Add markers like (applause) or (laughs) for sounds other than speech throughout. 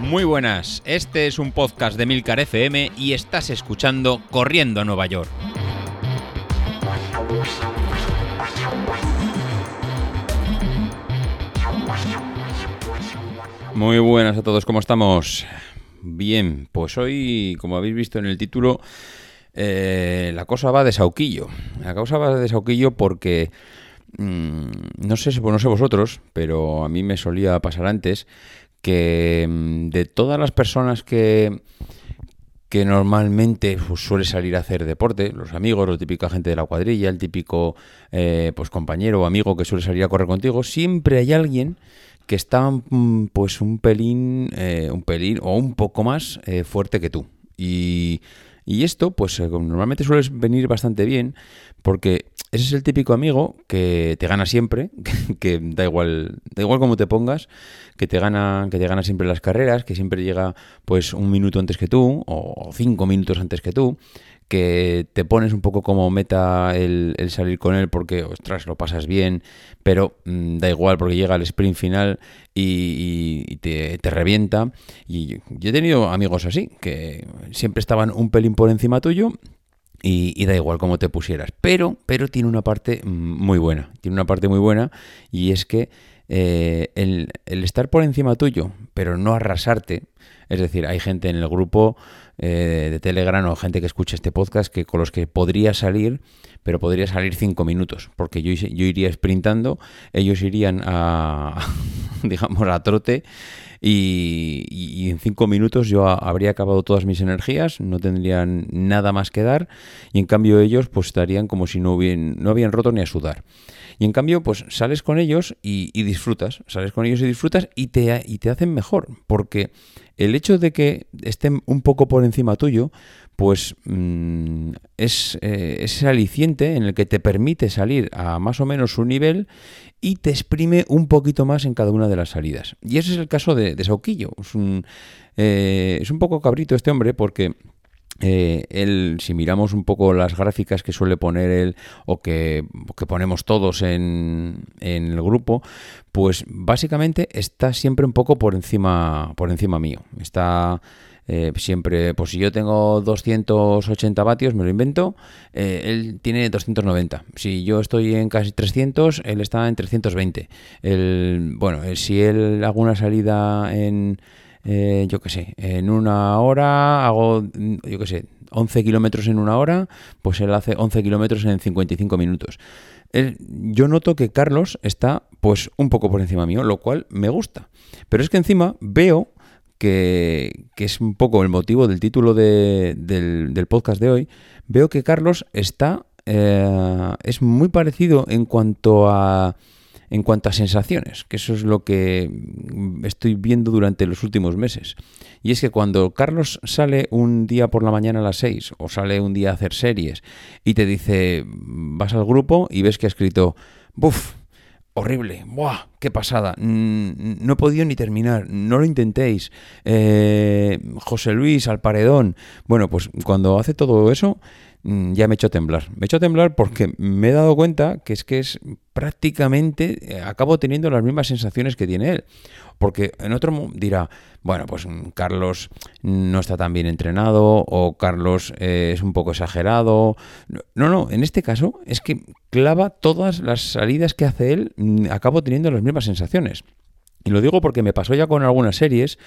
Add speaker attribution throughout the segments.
Speaker 1: Muy buenas, este es un podcast de Milcar FM y estás escuchando Corriendo a Nueva York. Muy buenas a todos, ¿cómo estamos? Bien, pues hoy, como habéis visto en el título, eh, la cosa va de sauquillo. La cosa va de sauquillo porque mm, no sé, no sé vosotros, pero a mí me solía pasar antes que mm, de todas las personas que, que normalmente pues, suele salir a hacer deporte, los amigos, la típica gente de la cuadrilla, el típico eh, pues compañero o amigo que suele salir a correr contigo, siempre hay alguien que está mm, pues un pelín, eh, un pelín o un poco más eh, fuerte que tú. Y, y esto, pues normalmente suele venir bastante bien, porque ese es el típico amigo que te gana siempre, (laughs) que, da igual, da igual cómo te pongas, que te gana, que te gana siempre las carreras, que siempre llega pues un minuto antes que tú, o cinco minutos antes que tú, que te pones un poco como meta el, salir con él porque, ostras, lo pasas bien, pero mm, da igual porque llega el sprint final y, te, te, revienta. Y yo he tenido amigos así, que siempre estaban un pelín por encima tuyo y, da igual cómo te pusieras. Pero, pero tiene una parte mm, muy buena. Tiene una parte muy buena y es que eh, el, estar por encima tuyo, pero no arrasarte. Es decir, hay gente en el grupo eh, de Telegram o gente que escucha este podcast que con los que podría salir, pero podría salir cinco minutos, porque yo, iría sprintando, ellos irían a, (laughs) digamos, a trote y, en cinco minutos yo habría acabado todas mis energías, no tendrían nada más que dar y en cambio ellos pues estarían como si no, hubieran, no habían roto ni a sudar. Y en cambio pues sales con ellos y, disfrutas, sales con ellos y disfrutas y te, y te hacen mejor, porque el hecho de que estén un poco por encima tuyo, pues mm, es eh, aliciente en el que te permite salir a más o menos su nivel y te exprime un poquito más en cada una de las salidas. Y ese es el caso de, Sauquillo. Es un, eh, es un poco cabrito este hombre porque... Eh, él, si miramos un poco las gráficas que suele poner él o que, ponemos todos en, en, el grupo, pues básicamente está siempre un poco por encima, por encima mío. Está eh, siempre, pues si yo tengo 280 vatios, me lo invento, eh, él tiene 290. Si yo estoy en casi 300, él está en 320. El, bueno, si él hago una salida en, yo qué sé, en una hora, hago, yo qué sé, 11 kilómetros en una hora, pues él hace 11 kilómetros en 55 minutos. yo noto que Carlos está pues un poco por encima mío, lo cual me gusta. Pero es que encima veo que, es un poco el motivo del título del, podcast de hoy, veo que Carlos está eh, es muy parecido en cuanto a en cuanto a sensaciones, que eso es lo que estoy viendo durante los últimos meses. Y es que cuando Carlos sale un día por la mañana a las 6 o sale un día a hacer series y te dice, vas al grupo y ves que ha escrito, buf, horrible, ¡buah! ¡Qué pasada! No he podido ni terminar, no lo intentéis. Eh, José Luis al paredón. Bueno, pues cuando hace todo eso, mm, ya me he hecho temblar. Me he hecho temblar porque me he dado cuenta que es que es prácticamente, eh, acabo teniendo las mismas sensaciones que tiene él. Porque en otro dirá, bueno, pues mm, Carlos no está tan bien entrenado o Carlos eh, es un poco exagerado. No, no, en este caso es que clava todas las salidas que hace él, mm, acabo teniendo las mismas sensaciones. Y lo digo porque me pasó ya con algunas series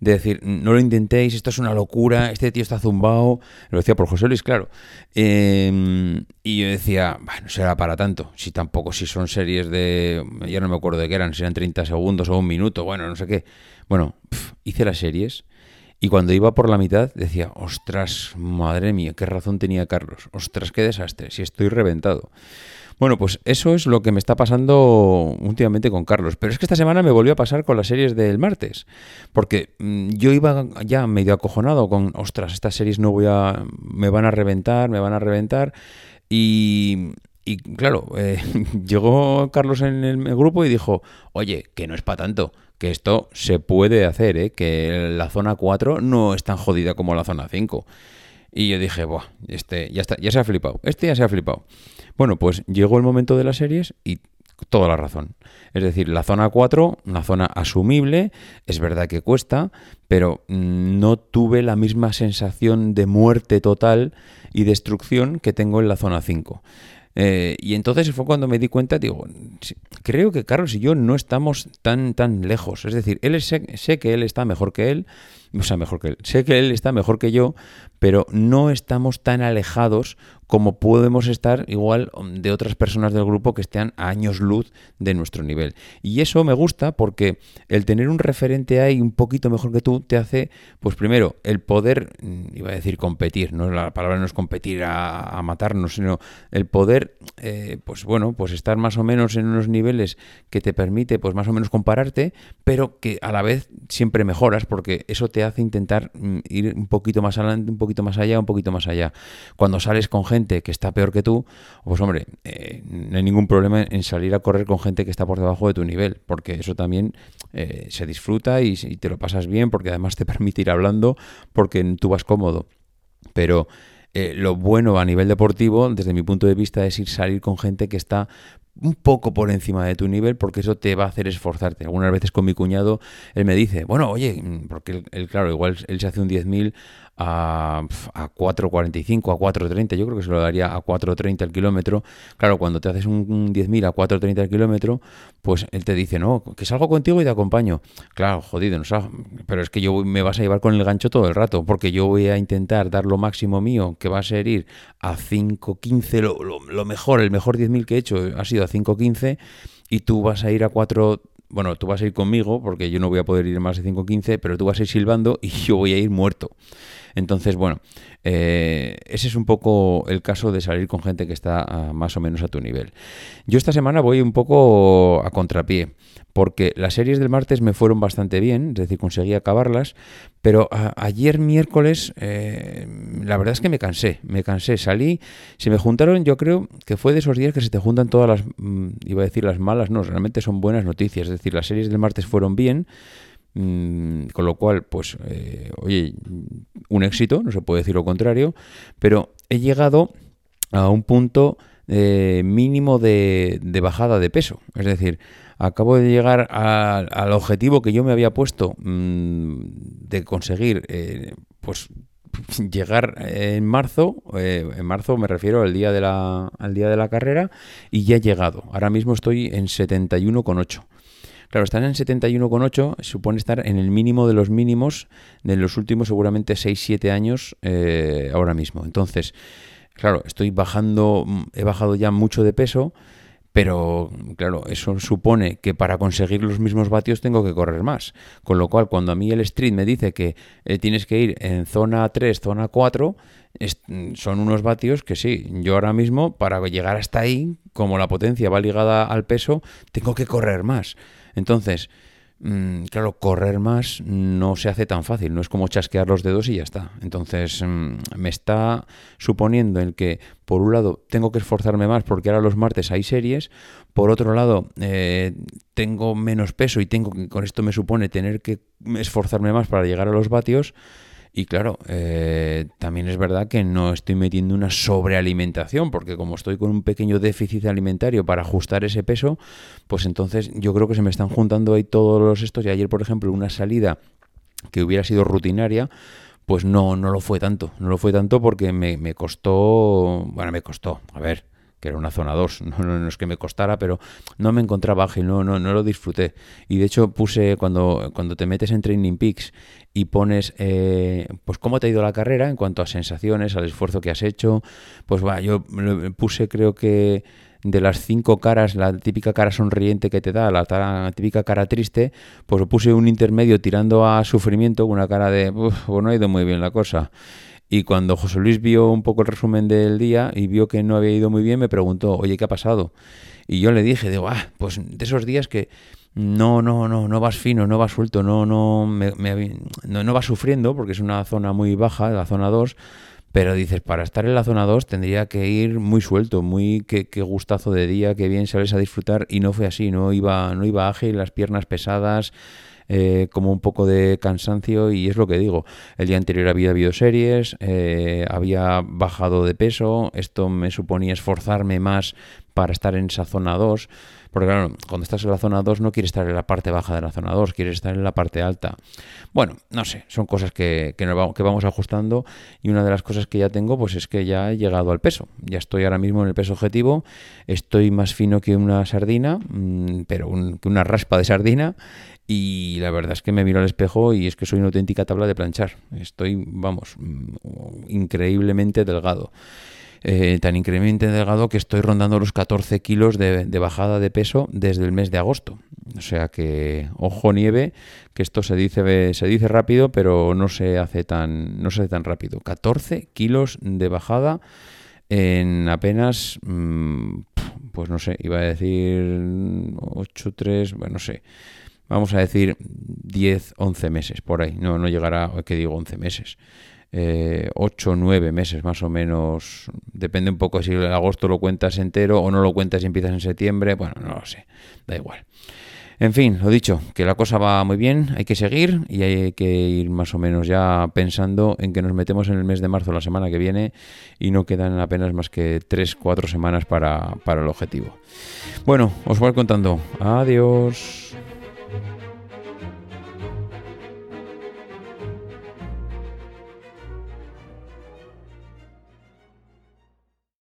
Speaker 1: de decir, no lo intentéis, esto es una locura, este tío está zumbado. Lo decía por José Luis, claro. Em, y yo decía, bueno, será para tanto. Si tampoco, si son series de. Ya no me acuerdo de qué eran, si eran 30 segundos o un minuto, bueno, no sé qué. Bueno, hice las series. Y cuando iba por la mitad decía, ostras, madre mía, qué razón tenía Carlos. Ostras, qué desastre, si estoy reventado. Bueno, pues eso es lo que me está pasando últimamente con Carlos. Pero es que esta semana me volvió a pasar con las series del martes. Porque mm, yo iba ya medio acojonado con, ostras, estas series no voy a. me van a reventar, me van a reventar. Y, y claro, eh, (laughs) llegó Carlos en el grupo y dijo, oye, que no es para tanto, que esto se puede hacer, ¿eh? que la zona 4 no es tan jodida como la zona 5. Y yo dije, Buah, este ya, está, ya se ha flipado, este ya se ha flipado. Bueno, pues llegó el momento de las series y toda la razón. Es decir, la zona 4, una zona asumible, es verdad que cuesta, pero mm, no tuve la misma sensación de muerte total y destrucción que tengo en la zona 5. Eh, y entonces fue cuando me di cuenta, digo, creo que Carlos y yo no estamos tan, tan lejos. Es decir, él sé que él está mejor que él, o sea, mejor que él. Sé que él está mejor que yo, pero no estamos tan alejados como podemos estar igual de otras personas del grupo que estén a años luz de nuestro nivel. Y eso me gusta porque el tener un referente ahí un poquito mejor que tú te hace, pues primero, el poder, mm, iba a decir competir, no la palabra no es competir a, matarnos, sino el poder, eh, pues bueno, pues estar más o menos en unos niveles que te permite, pues más o menos compararte, pero que a la vez siempre mejoras porque eso te hace intentar mm, ir un poquito más adelante, un poquito más allá, un poquito más allá. Cuando sales con gente que está peor que tú, pues hombre, eh, no hay ningún problema en salir a correr con gente que está por debajo de tu nivel, porque eso también eh, se disfruta y, te lo pasas bien, porque además te (laughs) permite ir hablando, porque tú vas cómodo. Pero eh, lo bueno a nivel deportivo, desde mi punto de vista, es ir salir con gente que está un poco por encima de tu nivel porque eso te va a hacer esforzarte. Algunas veces con mi cuñado él me dice, bueno, oye, porque él, claro, igual él se hace un 10.000 a, a 4.45, a 4.30, yo creo que se lo daría a 4.30 el kilómetro. Claro, cuando te haces un 10.000 a 4.30 el kilómetro, pues él te dice, no, que salgo contigo y te acompaño. Claro, jodido, no pero es que yo me vas a llevar con el gancho todo el rato, porque yo voy a intentar dar lo máximo mío, que va a ser ir a 5.15, lo, lo, lo mejor, el mejor 10.000 que he hecho ha sido a 5.15 y tú vas a ir a 4 bueno, tú vas a ir conmigo porque yo no voy a poder ir más de 5.15, pero tú vas a ir silbando y (laughs) yo voy a ir muerto. Entonces, bueno, eh, ese es un poco el caso de salir con gente que está ah, más o menos a tu nivel. Yo esta semana voy un poco a contrapié, porque las series del martes me fueron bastante bien, es decir, conseguí acabarlas, pero ayer miércoles eh, la verdad es que me cansé, me cansé, salí, se me juntaron, yo creo que fue de esos días que se te juntan todas las, mm, iba a decir las malas, no, realmente son buenas noticias, es decir, las series del martes fueron bien, con lo cual, pues, eh, oye, un éxito, no se puede decir lo contrario, pero he llegado a un punto eh, mínimo de, bajada de peso. Es decir, acabo de llegar al objetivo que yo me había puesto mm, de conseguir, eh, pues, (laughs) llegar en marzo, en marzo me refiero al día, de la, al día de la carrera, y ya he llegado. Ahora mismo estoy en 71,8. Claro, estar en 71,8 supone estar en el mínimo de los mínimos de los últimos seguramente 6-7 años eh, ahora mismo. Entonces, claro, estoy bajando, he bajado ya mucho de peso, pero claro, eso supone que para conseguir los mismos vatios tengo que correr más. Con lo cual, cuando a mí el street me dice que eh, tienes que ir en zona 3, zona 4, son unos vatios que sí, yo ahora mismo para llegar hasta ahí, como la potencia va ligada al peso, tengo que correr más. Entonces, mm, claro, correr más no se hace tan fácil, no es como chasquear los dedos y ya está. Entonces, mm, me está suponiendo el que, por un lado, tengo que esforzarme más porque ahora los martes hay series, por otro lado, eh, tengo menos peso y tengo con esto me supone tener que esforzarme más para llegar a los vatios. Y claro, eh, también es verdad que no estoy metiendo una sobrealimentación, porque como estoy con un pequeño déficit alimentario para ajustar ese peso, pues entonces yo creo que se me están juntando ahí todos los estos. Y ayer, por ejemplo, una salida que hubiera sido rutinaria, pues no, no lo fue tanto. No lo fue tanto porque me, me costó, bueno, me costó, a ver, que era una zona 2, (laughs) no, no, es que me costara, pero no me encontraba ágil, no, no, no lo disfruté. Y de hecho puse, cuando, cuando te metes en Training Peaks y pones, eh, pues cómo te ha ido la carrera en cuanto a sensaciones, al esfuerzo que has hecho, pues va, yo puse creo que de las cinco caras, la típica cara sonriente que te da, la, típica cara triste, pues puse un intermedio tirando a sufrimiento, una cara de, pues no ha ido muy bien la cosa. Y cuando José Luis vio un poco el resumen del día y vio que no había ido muy bien, me preguntó, oye, ¿qué ha pasado? Y yo le dije, digo, ah, pues de esos días que no, no, no, no vas fino, no vas suelto, no, no, me, no, no vas sufriendo, porque es una zona muy baja, la zona 2, pero dices, para estar en la zona 2 tendría que ir muy suelto, muy qué, gustazo de día, qué bien sales a disfrutar, y no fue así, no iba, no iba ágil, las piernas pesadas, eh, como un poco de cansancio y es lo que digo. El día anterior había habido series, eh, había bajado de peso, esto me suponía esforzarme más para estar en esa zona 2, Porque claro, cuando estás en la zona 2 no quieres estar en la parte baja de la zona 2, quieres estar en la parte alta. Bueno, no sé, son cosas que, que, vamos, que vamos ajustando y una de las cosas que ya tengo pues es que ya he llegado al peso. Ya estoy ahora mismo en el peso objetivo, estoy más fino que una sardina, mm, pero que una raspa de sardina y la verdad es que me miro al espejo y es que soy una auténtica tabla de planchar. Estoy, vamos, mm, increíblemente delgado. Eh, tan increíblemente delgado que estoy rondando los 14 kilos de, bajada de peso desde el mes de agosto. O sea que, ojo nieve, que esto se dice, se dice rápido, pero no se hace tan, no se hace tan rápido. 14 kilos de bajada en apenas, mm, pues no sé, iba a decir 8, 3, bueno, no sé. Vamos a decir 10, 11 meses, por ahí. No, no llegará, que digo 11 meses eh, 8 o 9 meses más o menos. Depende un poco si el agosto lo cuentas entero o no lo cuentas y empiezas en septiembre. Bueno, no lo sé, da igual. En fin, lo dicho, que la cosa va muy bien, hay que seguir y hay que ir más o menos ya pensando en que nos metemos en el mes de marzo la semana que viene y no quedan apenas más que 3-4 semanas para, para el objetivo. Bueno, os voy contando. Adiós.